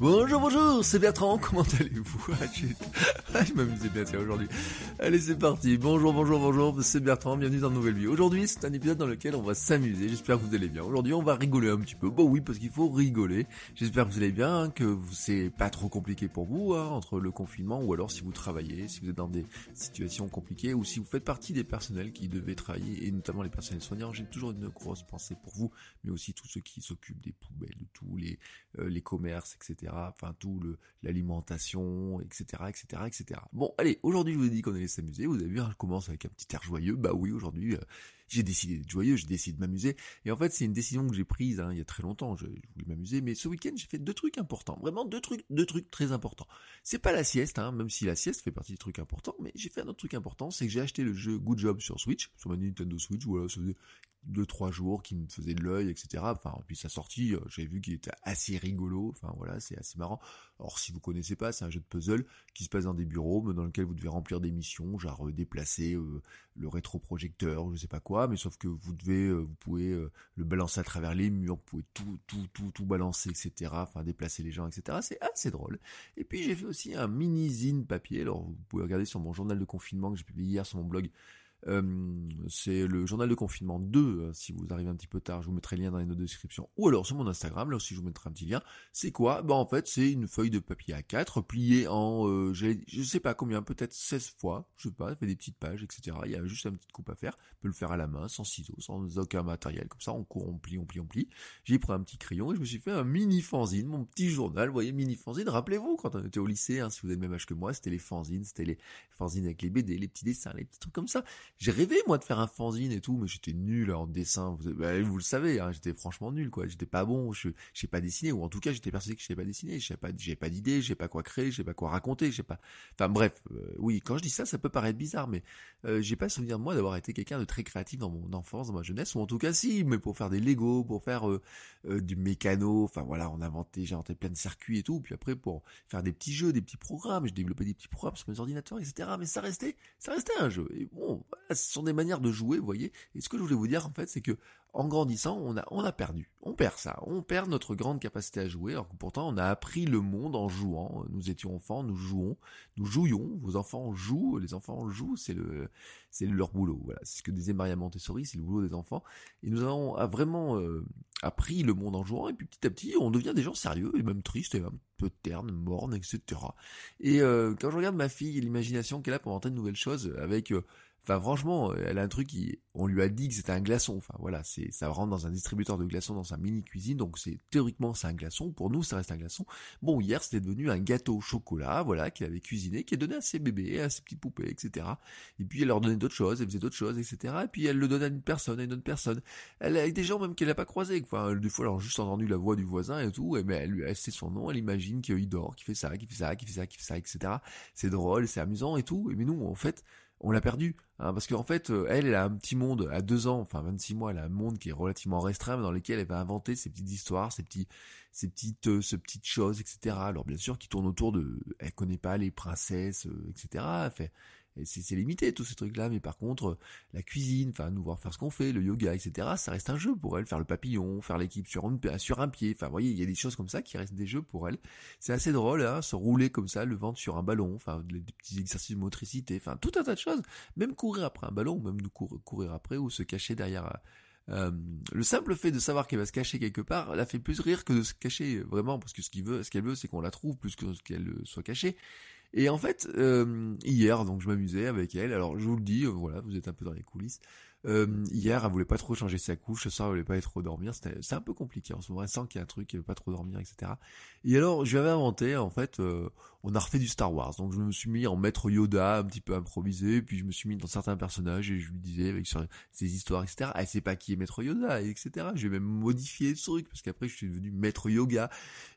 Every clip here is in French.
Bonjour, bonjour, c'est Bertrand, comment allez-vous? Ah, Je m'amusais bien tiens aujourd'hui. Allez, c'est parti. Bonjour, bonjour, bonjour, c'est Bertrand, bienvenue dans une nouvelle vie. Aujourd'hui, c'est un épisode dans lequel on va s'amuser, j'espère que vous allez bien. Aujourd'hui, on va rigoler un petit peu. Bon oui, parce qu'il faut rigoler. J'espère que vous allez bien, que c'est pas trop compliqué pour vous, hein, entre le confinement, ou alors si vous travaillez, si vous êtes dans des situations compliquées, ou si vous faites partie des personnels qui devaient travailler, et notamment les personnels soignants, j'ai toujours une grosse pensée pour vous, mais aussi tous ceux qui s'occupent des poubelles, de tous les, euh, commerces, etc. Enfin, tout le, l'alimentation, etc., etc., etc. Bon, allez, aujourd'hui, je vous ai dit qu'on allait s'amuser. Vous avez vu, hein, je commence avec un petit air joyeux. Bah oui, aujourd'hui, euh, j'ai décidé d'être joyeux, j'ai décidé de m'amuser. Et en fait, c'est une décision que j'ai prise hein, il y a très longtemps. Je, voulais m'amuser, mais ce week-end, j'ai fait deux trucs importants. Vraiment deux trucs, deux trucs très importants. C'est pas la sieste, hein, même si la sieste fait partie des trucs importants, mais j'ai fait un autre truc important, c'est que j'ai acheté le jeu Good Job sur Switch, sur ma Nintendo Switch. Voilà, ça faisait deux trois jours qui me faisait de l'œil etc enfin puis sa sortie euh, j'avais vu qu'il était assez rigolo enfin voilà c'est assez marrant alors si vous connaissez pas c'est un jeu de puzzle qui se passe dans des bureaux dans lequel vous devez remplir des missions genre euh, déplacer euh, le rétroprojecteur je sais pas quoi mais sauf que vous devez vous pouvez le balancer à travers les murs vous pouvez tout tout tout tout balancer etc enfin déplacer les gens etc c'est assez drôle. Et puis j'ai fait aussi un mini zine papier. Alors vous pouvez regarder sur mon journal de confinement que j'ai publié hier sur mon blog euh, c'est le journal de confinement 2, euh, si vous arrivez un petit peu tard, je vous mettrai le lien dans les notes de description, ou alors sur mon Instagram, là aussi je vous mettrai un petit lien. C'est quoi? Bah en fait c'est une feuille de papier A4 pliée en, euh, je sais pas combien, peut-être 16 fois, je sais pas, fait des petites pages, etc. Il y a juste une petite coupe à faire, on peut le faire à la main, sans ciseaux, sans aucun matériel, comme ça on court, on plie, on plie, on plie. J'ai pris un petit crayon et je me suis fait un mini fanzine, mon petit journal, vous voyez, mini fanzine, rappelez-vous quand on était au lycée, hein, si vous avez le même âge que moi, c'était les fanzines, c'était les fanzines avec les BD, les petits dessins, les petits trucs comme ça. J'ai rêvé moi de faire un fanzine et tout, mais j'étais nul en dessin. Vous, bah, vous le savez, hein, j'étais franchement nul quoi. J'étais pas bon, je sais pas dessiner ou en tout cas j'étais persuadé que je sais pas dessiner. Je pas, j'ai pas d'idée, je sais pas quoi créer, je sais pas quoi raconter, je sais pas. Enfin bref, euh, oui, quand je dis ça, ça peut paraître bizarre, mais euh, j'ai pas souvenir moi d'avoir été quelqu'un de très créatif dans mon enfance, dans ma jeunesse, ou en tout cas si, mais pour faire des Lego, pour faire euh, du mécano, enfin voilà, on inventait, j'ai inventé plein de circuits et tout, puis après pour faire des petits jeux, des petits programmes, je développais des petits programmes sur mes ordinateurs, etc. Mais ça restait, ça restait un jeu. Et bon, ce sont des manières de jouer, vous voyez. Et ce que je voulais vous dire, en fait, c'est que en grandissant, on a, on a perdu. On perd ça. On perd notre grande capacité à jouer, alors que pourtant, on a appris le monde en jouant. Nous étions enfants, nous jouons, nous jouions. Vos enfants jouent, les enfants jouent, c'est le, c'est leur boulot. Voilà. C'est ce que disait Maria Montessori, c'est le boulot des enfants. Et nous avons vraiment euh, appris le monde en jouant, et puis petit à petit, on devient des gens sérieux, et même tristes, et un peu ternes, mornes, etc. Et euh, quand je regarde ma fille l'imagination qu'elle a pour inventer de nouvelles choses, avec euh, Enfin, franchement, elle a un truc qui, on lui a dit que c'était un glaçon. Enfin, voilà, c'est, ça rentre dans un distributeur de glaçons dans sa mini cuisine, donc c'est, théoriquement, c'est un glaçon. Pour nous, ça reste un glaçon. Bon, hier, c'était devenu un gâteau au chocolat, voilà, qu'elle avait cuisiné, qui est donné à ses bébés, à ses petites poupées, etc. Et puis, elle leur donnait d'autres choses, elle faisait d'autres choses, etc. Et puis, elle le donnait à une personne, à une autre personne. Elle, avec des gens même qu'elle n'a pas croisés. Enfin, des fois, elle a juste entendu la voix du voisin et tout, et mais elle lui a sait son nom, elle imagine qu'il dort, qu'il fait ça, qu'il fait ça, qu'il fait ça, qu'il fait ça, etc. C'est drôle, c'est amusant et tout. Mais nous, en fait, on l'a perdu. Hein, parce qu'en fait, euh, elle, elle a un petit monde à deux ans, enfin 26 mois, elle a un monde qui est relativement restreint, dans lequel elle va inventer ses petites histoires, ses petits, ces petites, euh, ces petites choses, etc. Alors bien sûr, qui tournent autour de, elle connaît pas les princesses, euh, etc. Elle fait, c'est limité tous ces trucs-là, mais par contre, la cuisine, enfin nous voir faire ce qu'on fait, le yoga, etc. Ça reste un jeu pour elle, faire le papillon, faire l'équipe sur, sur un pied. Enfin, voyez, il y a des choses comme ça qui restent des jeux pour elle. C'est assez drôle, hein, se rouler comme ça, le ventre sur un ballon, enfin des petits exercices de motricité, enfin tout un tas de choses. Même courir après un ballon, même nous courir après ou se cacher derrière. Euh, le simple fait de savoir qu'elle va se cacher quelque part la fait plus rire que de se cacher vraiment parce que ce qu'il veut, ce qu'elle veut, c'est qu'on la trouve plus que qu'elle soit cachée. Et en fait, euh, hier, donc je m'amusais avec elle. Alors je vous le dis, euh, voilà, vous êtes un peu dans les coulisses. Euh, hier, elle voulait pas trop changer sa couche, ce soir, elle voulait pas trop dormir. C'est un peu compliqué en ce moment. Elle sent qu'il y a un truc, elle veut pas trop dormir, etc. Et alors, je lui avais inventé, en fait, on a refait du Star Wars. Donc je me suis mis en maître Yoda, un petit peu improvisé, puis je me suis mis dans certains personnages et je lui disais avec ses histoires, etc. Elle sait pas qui est maître Yoda, etc. J'ai même modifié le truc parce qu'après je suis devenu maître yoga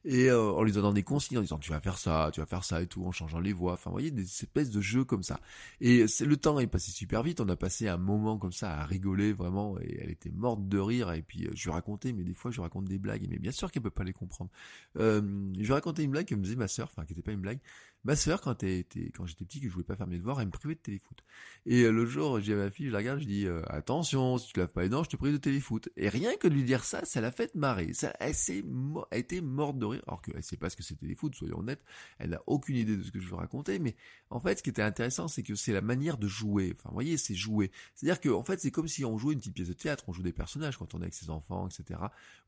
et euh, en lui donnant des consignes en disant tu vas faire ça, tu vas faire ça et tout, en changeant les voix. Enfin, vous voyez, des espèces de jeux comme ça. Et le temps est passé super vite. On a passé un moment comme ça à rigoler vraiment et elle était morte de rire. Et puis euh, je lui racontais, mais des fois je raconte des blagues, mais bien sûr qu'elle peut pas les comprendre. Euh, je lui racontais une blague que me disait ma sœur, enfin qui était pas une blague. Ma sœur, quand, quand j'étais petit, que je voulais pas faire mes devoirs, elle me privait de téléfoot. Et euh, le jour, j'ai ma fille, je la regarde, je dis euh, attention, si tu laves pas les dents, je te prive de téléfoot. Et rien que de lui dire ça, ça l'a fait marrer. Ça, elle s'est, elle été morte de rire, alors qu'elle sait pas ce que c'est téléfoot, soyons honnêtes. Elle n'a aucune idée de ce que je veux raconter. Mais en fait, ce qui était intéressant, c'est que c'est la manière de jouer. Enfin, vous voyez, c'est jouer. C'est-à-dire que en fait, c'est comme si on jouait une petite pièce de théâtre, on joue des personnages quand on est avec ses enfants, etc.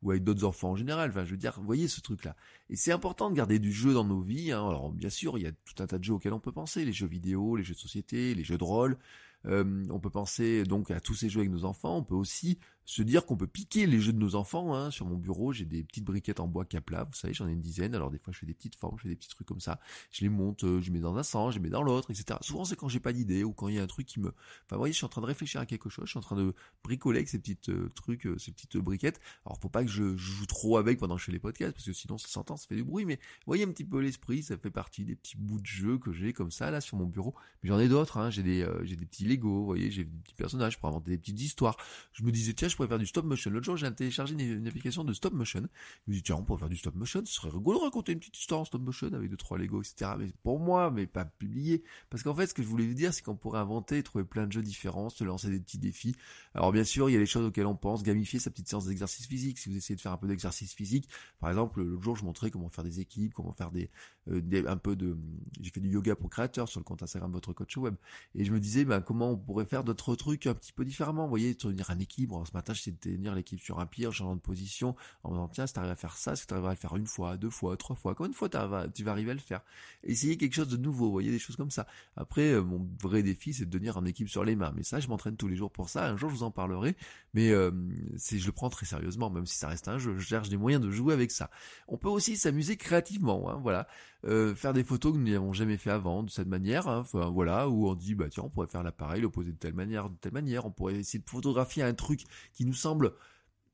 Ou avec d'autres enfants en général. Enfin, je veux dire, voyez ce truc-là. Et c'est important de garder du jeu dans nos vies. Hein. Alors, bien sûr, y a tout un tas de jeux on peut penser, les jeux vidéo, les jeux de société, les jeux de rôle. Euh, on peut penser donc à tous ces jeux avec nos enfants. On peut aussi se dire qu'on peut piquer les jeux de nos enfants. Hein. Sur mon bureau, j'ai des petites briquettes en bois Capla, vous savez, j'en ai une dizaine. Alors des fois, je fais des petites formes, je fais des petits trucs comme ça. Je les monte, euh, je les mets dans un sens, je les mets dans l'autre, etc. Souvent, c'est quand j'ai pas d'idée ou quand il y a un truc qui me... Enfin, vous voyez, je suis en train de réfléchir à quelque chose, je suis en train de bricoler avec ces petites euh, trucs, ces petites briquettes. Alors, faut pas que je, joue trop avec pendant que je fais les podcasts, parce que sinon, ça s'entend, ça fait du bruit. Mais vous voyez un petit peu l'esprit, ça fait partie des petits bouts de jeu que j'ai comme ça, là, sur mon bureau. Mais j'en ai d'autres, hein. j'ai des, j'ai des petits Lego, vous voyez, j'ai des petits personnages pour inventer des petites histoires. Je me disais, tiens, je pourrais faire du stop motion L'autre jour, j'ai téléchargé une, application de stop motion. Je me dis, tiens, on pourrait faire du stop motion. Ce serait rigolo de raconter une petite histoire en stop motion avec deux, trois Lego, etc. Mais pour moi, mais pas publié. Parce qu'en fait, ce que je voulais vous dire, c'est qu'on pourrait inventer, trouver plein de jeux différents, se lancer des petits défis. Alors, bien sûr, il y a les choses auxquelles on pense, gamifier sa petite séance d'exercice physique. Si vous essayez de faire un peu d'exercice physique, par exemple, l'autre jour, je montrais comment faire des équipes, comment faire des, euh, un peu de, j'ai fait du yoga pour créateur sur le compte Instagram votre coach web. Et je me disais, ben, comment on pourrait faire d'autres trucs un petit peu différemment. Vous voyez, tenir un équilibre. ce matin, j'essayais de tenir l'équipe sur un pied en changeant de position, en me disant, tiens, si t'arrives à faire ça, si t'arrives à le faire une fois, deux fois, trois fois, combien de fois tu vas arriver à le faire? Essayez quelque chose de nouveau, vous voyez, des choses comme ça. Après, euh, mon vrai défi, c'est de devenir en équipe sur les mains. Mais ça, je m'entraîne tous les jours pour ça. Un jour, je vous en parlerai. Mais, euh, je le prends très sérieusement, même si ça reste un jeu. Je cherche des moyens de jouer avec ça. On peut aussi s'amuser créativement, hein, voilà. Euh, faire des photos que nous n'avons jamais fait avant de cette manière, hein, voilà, où on dit bah tiens on pourrait faire l'appareil, l'opposer de telle manière, de telle manière, on pourrait essayer de photographier un truc qui nous semble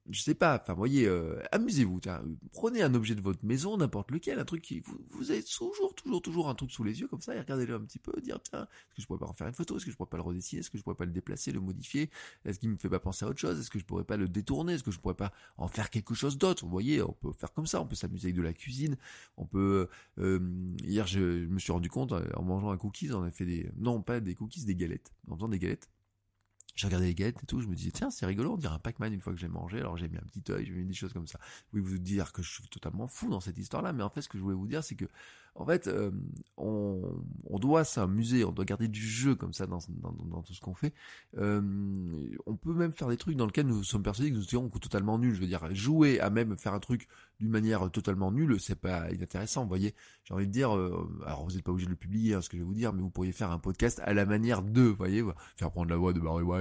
je sais pas, enfin, voyez, euh, amusez-vous, prenez un objet de votre maison, n'importe lequel, un truc qui, vous, vous avez toujours, toujours, toujours un truc sous les yeux, comme ça, et regardez-le un petit peu, dire, tiens, est-ce que je pourrais pas en faire une photo, est-ce que je pourrais pas le redessiner, est-ce que je pourrais pas le déplacer, le modifier, est-ce qu'il me fait pas penser à autre chose, est-ce que je pourrais pas le détourner, est-ce que je pourrais pas en faire quelque chose d'autre, vous voyez, on peut faire comme ça, on peut s'amuser avec de la cuisine, on peut, euh, hier, je, me suis rendu compte, en mangeant un cookies, on a fait des, non, pas des cookies, des galettes, en faisant des galettes, j'ai regardé les galettes et tout, je me disais, tiens, c'est rigolo, on dirait un Pac-Man une fois que j'ai mangé, alors j'ai mis un petit œil, j'ai mis des choses comme ça. Vous pouvez vous dire que je suis totalement fou dans cette histoire-là, mais en fait, ce que je voulais vous dire, c'est que en fait, euh, on, doit s'amuser, on doit garder du jeu comme ça dans tout ce qu'on fait. Euh, on peut même faire des trucs dans lesquels nous sommes persuadés que nous serons totalement nuls. Je veux dire, jouer à même faire un truc d'une manière totalement nulle, c'est pas inintéressant. Vous voyez, j'ai envie de dire, euh, alors vous n'êtes pas obligé de le publier, hein, ce que je vais vous dire, mais vous pourriez faire un podcast à la manière de, vous voyez, faire prendre la voix de Barry White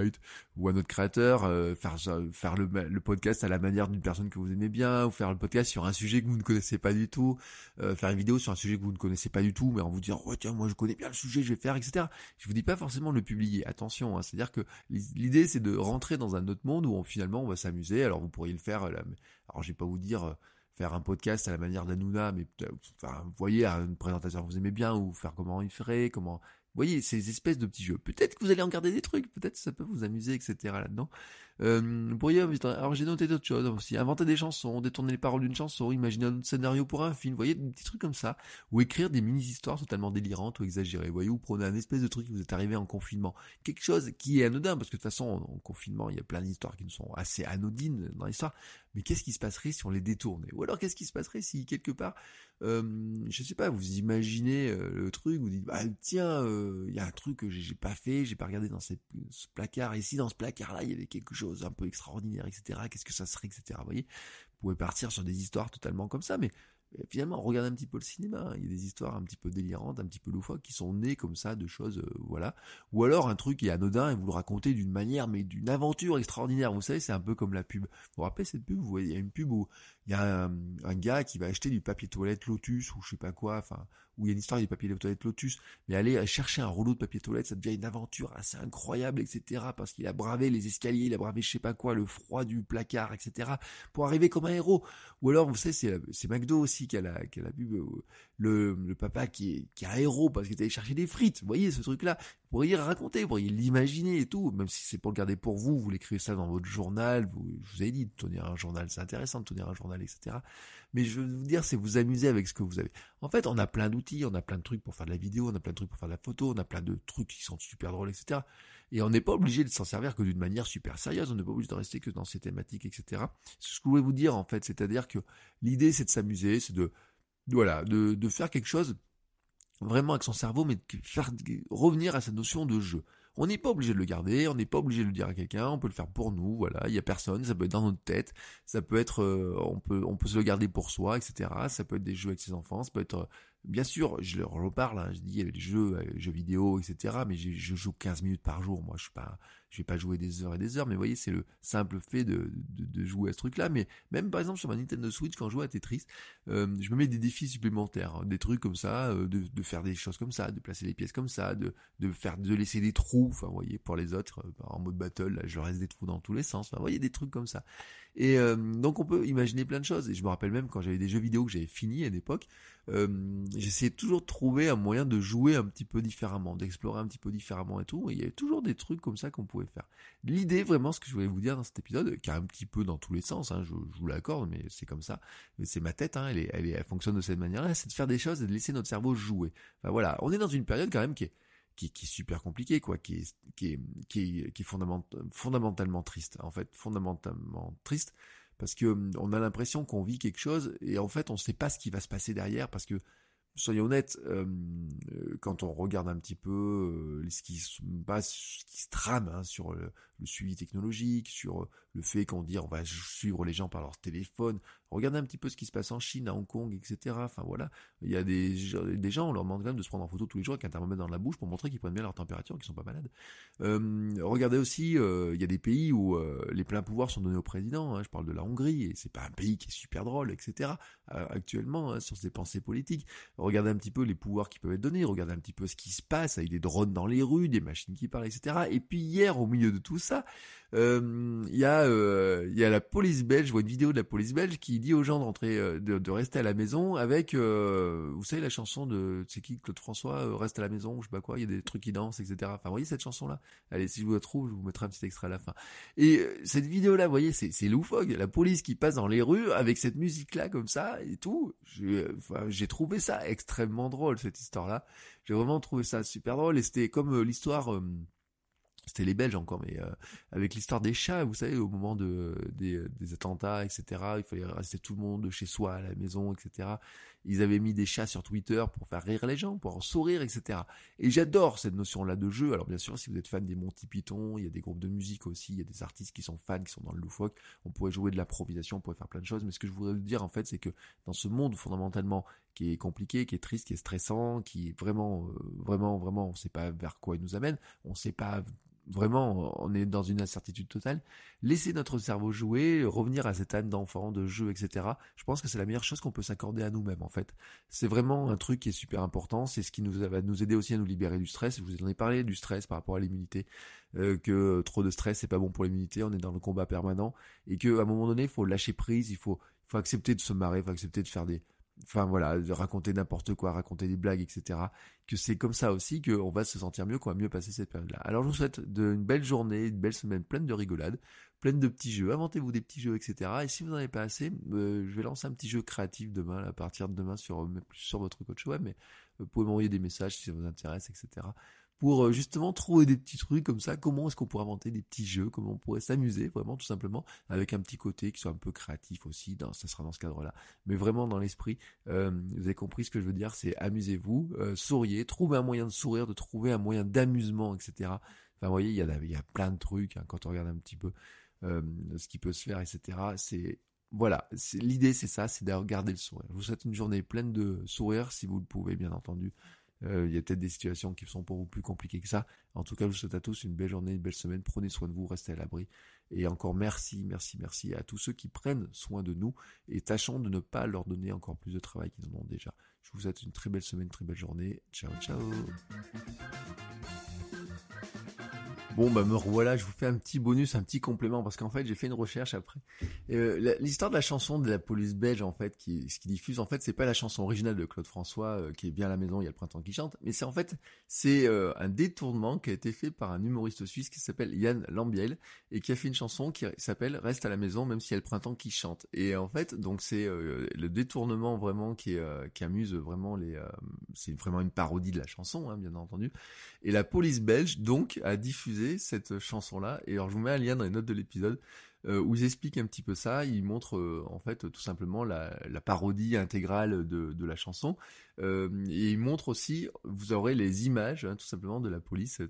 ou à notre créateur, euh, faire faire le, podcast à la manière d'une personne que vous aimez bien, ou faire le podcast sur un sujet que vous ne connaissez pas du tout, euh, faire une vidéo sur un sujet que vous ne connaissez pas du tout, mais en vous disant, tiens, moi je connais bien le sujet, je vais faire, etc. Je vous dis pas forcément le publier, attention, hein, c'est-à-dire que l'idée c'est de rentrer dans un autre monde où on, finalement on va s'amuser, alors vous pourriez le faire, euh, alors je vais pas vous dire faire un podcast à la manière d'Anouna, mais vous voyez, une présentation que vous aimez bien, ou faire comment il ferait, comment voyez, ces espèces de petits jeux. Peut-être que vous allez en garder des trucs, peut-être que ça peut vous amuser, etc. là-dedans. Euh, vous pourriez, alors j'ai noté d'autres choses aussi. Inventer des chansons, détourner les paroles d'une chanson, imaginer un scénario pour un film, voyez, des petits trucs comme ça. Ou écrire des mini-histoires totalement délirantes ou exagérées. Voyez, ou prenez un espèce de truc qui vous est arrivé en confinement. Quelque chose qui est anodin, parce que de toute façon, en confinement, il y a plein d'histoires qui sont assez anodines dans l'histoire. Mais qu'est-ce qui se passerait si on les détournait? Ou alors qu'est-ce qui se passerait si quelque part, euh, je sais pas, vous imaginez euh, le truc, vous dites, bah tiens, euh, il y a un truc que j'ai pas fait, j'ai pas regardé dans ce placard, si dans ce placard-là, il y avait quelque chose un peu extraordinaire, etc., qu'est-ce que ça serait, etc., vous voyez Vous pouvez partir sur des histoires totalement comme ça, mais finalement, regardez un petit peu le cinéma. Hein. Il y a des histoires un petit peu délirantes, un petit peu loufoques, qui sont nées comme ça de choses, euh, voilà. Ou alors un truc qui est anodin et vous le racontez d'une manière, mais d'une aventure extraordinaire. Vous savez, c'est un peu comme la pub. Vous vous rappelez cette pub? Vous voyez, il y a une pub où il y a un, gars qui va acheter du papier toilette Lotus ou je sais pas quoi, enfin, où il y a une histoire du papier de toilette Lotus, mais aller chercher un rouleau de papier toilette, ça devient une aventure assez incroyable, etc. Parce qu'il a bravé les escaliers, il a bravé je sais pas quoi, le froid du placard, etc. pour arriver comme un héros. Ou alors, vous savez, c'est, c'est McDo aussi qui a la, a euh, le, le papa qui est, qui est un héros parce qu'il est allé chercher des frites. Vous voyez ce truc-là vous pourriez raconter, vous pourriez l'imaginer et tout, même si c'est pour le garder pour vous, vous l'écrivez ça dans votre journal, vous, je vous ai dit, de tenir un journal, c'est intéressant de tenir un journal, etc. Mais je veux vous dire, c'est vous amuser avec ce que vous avez. En fait, on a plein d'outils, on a plein de trucs pour faire de la vidéo, on a plein de trucs pour faire de la photo, on a plein de trucs qui sont super drôles, etc. Et on n'est pas obligé de s'en servir que d'une manière super sérieuse, on n'est pas obligé de rester que dans ces thématiques, etc. C'est ce que je voulais vous dire, en fait, c'est-à-dire que l'idée, c'est de s'amuser, c'est de, voilà, de, de faire quelque chose vraiment avec son cerveau, mais faire revenir à cette notion de jeu. On n'est pas obligé de le garder, on n'est pas obligé de le dire à quelqu'un, on peut le faire pour nous, voilà, il y a personne, ça peut être dans notre tête, ça peut être, euh, on peut, on peut se le garder pour soi, etc. Ça peut être des jeux avec ses enfants, ça peut être Bien sûr, je leur reparle, hein, je dis il y a des jeux, euh, jeux vidéo, etc. Mais je joue 15 minutes par jour. Moi, je suis pas, je vais pas jouer des heures et des heures. Mais vous voyez, c'est le simple fait de, jouer à ce truc-là. Mais même par exemple sur ma Nintendo Switch, quand je joue à Tetris, euh, je me mets des défis supplémentaires, hein, des trucs comme ça, euh, de, faire des choses comme ça, de placer les pièces comme ça, de, faire, de laisser des trous. Enfin, vous voyez, pour les autres, en mode battle, là, je reste des trous dans tous les sens. Enfin, vous voyez, des trucs comme ça. Et donc on peut imaginer plein de choses. Et je me rappelle même quand j'avais des jeux vidéo que j'avais fini à l'époque, euh, j'essayais toujours de trouver un moyen de jouer un petit peu différemment, d'explorer un petit peu différemment et tout. Il y avait toujours des trucs comme ça qu'on pouvait faire. L'idée, vraiment, ce que je voulais vous dire dans cet épisode, qui est un petit peu dans tous les sens, hein, je, vous l'accorde, mais c'est comme ça. C'est ma tête, hein, elle, est, elle, fonctionne de cette manière-là, c'est de faire des choses et de laisser notre cerveau jouer. Voilà, on est dans une période quand même qui est qui, est super compliquée, quoi, qui est, qui est, qui est, qui est fondamentalement triste, en fait, fondamentalement triste, parce que hum, on a l'impression qu'on vit quelque chose et en fait on ne sait pas ce qui va se passer derrière parce que soyons honnêtes, hum, euh, quand on regarde un petit peu euh, ce qui se passe, ce qui se trame hein, sur le, suivi technologique, sur euh, le fait qu'on dit on va suivre les gens par leur téléphone, regardez un petit peu ce qui se passe en Chine, à Hong Kong, etc. Enfin voilà, il y a des, des gens, on leur demande quand même de se prendre en photo tous les jours avec un thermomètre dans la bouche pour montrer qu'ils prennent bien leur température, qu'ils sont pas malades. Euh, regardez aussi, euh, il y a des pays où les pleins pouvoirs sont donnés au président. Hein, je parle de la Hongrie et c'est pas un pays qui est super drôle, etc. actuellement hein, sur ses pensées politiques. Regardez un petit peu les pouvoirs qui peuvent être donnés. Regardez un petit peu ce qui se passe avec des drones dans les rues, des machines qui parlent, etc. Et puis hier, au milieu de tout ça, il y a il y a la police belge. Je vois une vidéo de la police belge qui dit aux gens de rentrer, euh, de, rester à la maison avec, euh, vous savez la chanson de, c'est qui Claude François, euh, reste à la maison, je sais pas quoi, il y a des trucs qui dansent, etc. Enfin, voyez cette chanson-là? Allez, si je vous la trouve, je vous mettrai un petit extrait à la fin. Et cette vidéo-là, vous voyez, c'est, c'est loufoque. La police qui passe dans les rues avec cette musique-là comme ça et tout. J'ai, trouvé ça extrêmement drôle cette histoire-là. J'ai vraiment trouvé ça super drôle et c'était comme l'histoire c'était les Belges encore, mais euh, avec l'histoire des chats, vous savez, au moment de, des, attentats, etc., il fallait rester tout le monde chez soi, à la maison, etc. Ils avaient mis des chats sur Twitter pour faire rire les gens, pour en sourire, etc. Et j'adore cette notion-là de jeu. Alors bien sûr, si vous êtes fan des Monty Python, il y a des groupes de musique aussi, il y a des artistes qui sont fans, qui sont dans le loufoque, on pourrait jouer de l'improvisation, on pourrait faire plein de choses, mais ce que je voudrais vous dire, en fait, c'est que dans ce monde, fondamentalement, qui est compliqué, qui est triste, qui est stressant, qui est vraiment, euh, vraiment, vraiment, on ne sait pas vers quoi il nous amène, on ne sait pas vraiment, on est dans une incertitude totale. Laisser notre cerveau jouer, revenir à cette âme d'enfant, de jeu, etc. Je pense que c'est la meilleure chose qu'on peut s'accorder à nous-mêmes, en fait. C'est vraiment un truc qui est super important. C'est ce qui nous va nous aider aussi à nous libérer du stress. Je vous en ai parlé du stress par rapport à l'immunité, euh, que trop de stress c'est pas bon pour l'immunité. On est dans le combat permanent et que à un moment donné, il faut lâcher prise. Il faut, il faut accepter de se marrer, il faut accepter de faire des enfin voilà, de raconter n'importe quoi, raconter des blagues, etc. Que c'est comme ça aussi qu'on va se sentir mieux, qu'on va mieux passer cette période-là. Alors je vous souhaite une belle journée, une belle semaine pleine de rigolades, pleine de petits jeux. Inventez-vous des petits jeux, etc. Et si vous n'en avez pas assez, euh, je vais lancer un petit jeu créatif demain, à partir de demain sur, euh, sur votre coach web, mais vous pouvez m'envoyer des messages si ça vous intéresse, etc pour euh, justement trouver des petits trucs comme ça. Comment est-ce qu'on pourrait inventer des petits jeux? Comment on pourrait s'amuser vraiment tout simplement avec un petit côté qui soit un peu créatif aussi. Dans, ça sera dans ce cadre-là, mais vraiment dans l'esprit. Euh, vous avez compris ce que je veux dire C'est amusez-vous, euh, souriez, trouvez un moyen de sourire, de trouver un moyen d'amusement, etc. Enfin, vous voyez, il y a, plein de trucs hein, quand on regarde un petit peu ce qui peut se faire, etc. C'est voilà, l'idée c'est ça, c'est de garder le sourire. Je vous souhaite une journée pleine de sourires si vous le pouvez, bien entendu. Euh, il y a peut-être des situations qui sont pour vous plus compliquées que ça. En tout cas, je vous souhaite à tous une belle journée, une belle semaine. Prenez soin de vous, restez à l'abri. Et encore merci, merci, merci à tous ceux qui prennent soin de nous et tâchons de ne pas leur donner encore plus de travail qu'ils en ont déjà. Je vous souhaite une très belle semaine, une très belle journée. Ciao, ciao. Bon bah me revoilà, je vous fais un petit bonus, un petit complément parce qu'en fait j'ai fait une recherche après. Euh, L'histoire de la chanson de la police belge en fait, ce qui diffuse en fait, c'est pas la chanson originale de Claude François euh, qui est bien à la maison, il y a le printemps qui chante, mais c'est en fait c'est euh, un détournement qui a été fait par un humoriste suisse qui s'appelle Yann Lambiel et qui a fait une chanson qui s'appelle Reste à la maison même s'il y a le printemps qui chante. Et en fait donc c'est le détournement vraiment qui qui amuse vraiment les, c'est vraiment une parodie de la chanson hein, bien entendu. Et la police belge donc a diffusé cette chanson-là. Et alors je vous mets un lien dans les notes de l'épisode euh, où ils expliquent un petit peu ça. Ils montrent euh, en fait tout simplement la, parodie intégrale de, la chanson. Euh, et ils montrent aussi, vous aurez les images hein, tout simplement de la police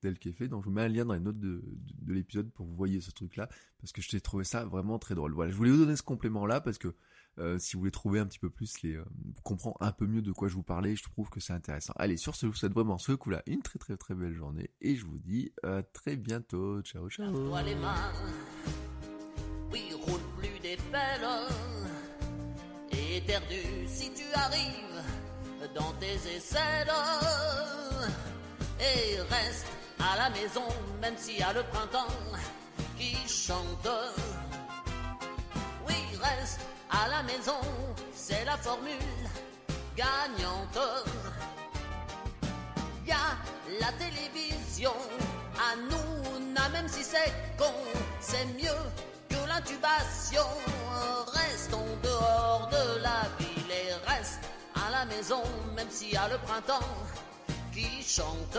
telle qu'elle est fait. Donc je vous mets un lien dans les notes de, l'épisode pour que vous voyez ce truc-là parce que je t'ai trouvé ça vraiment très drôle. Voilà, je voulais vous donner ce complément-là parce que euh, si vous voulez trouver un petit peu plus les, euh, comprendre un peu mieux de quoi je vous parlais, je trouve que c'est intéressant. Allez, sur ce, je vous souhaite vraiment ce coup-là une très très très belle journée et je vous dis à très bientôt. Ciao ciao. oui, roule plus des si tu arrives dans tes et reste à la maison même y a le printemps qui chante. Reste à la maison, c'est la formule gagnante. Y a la télévision, à nous, même si c'est con, c'est mieux que l'intubation. Restons dehors de la ville et reste à la maison, même s'il y a le printemps qui chante.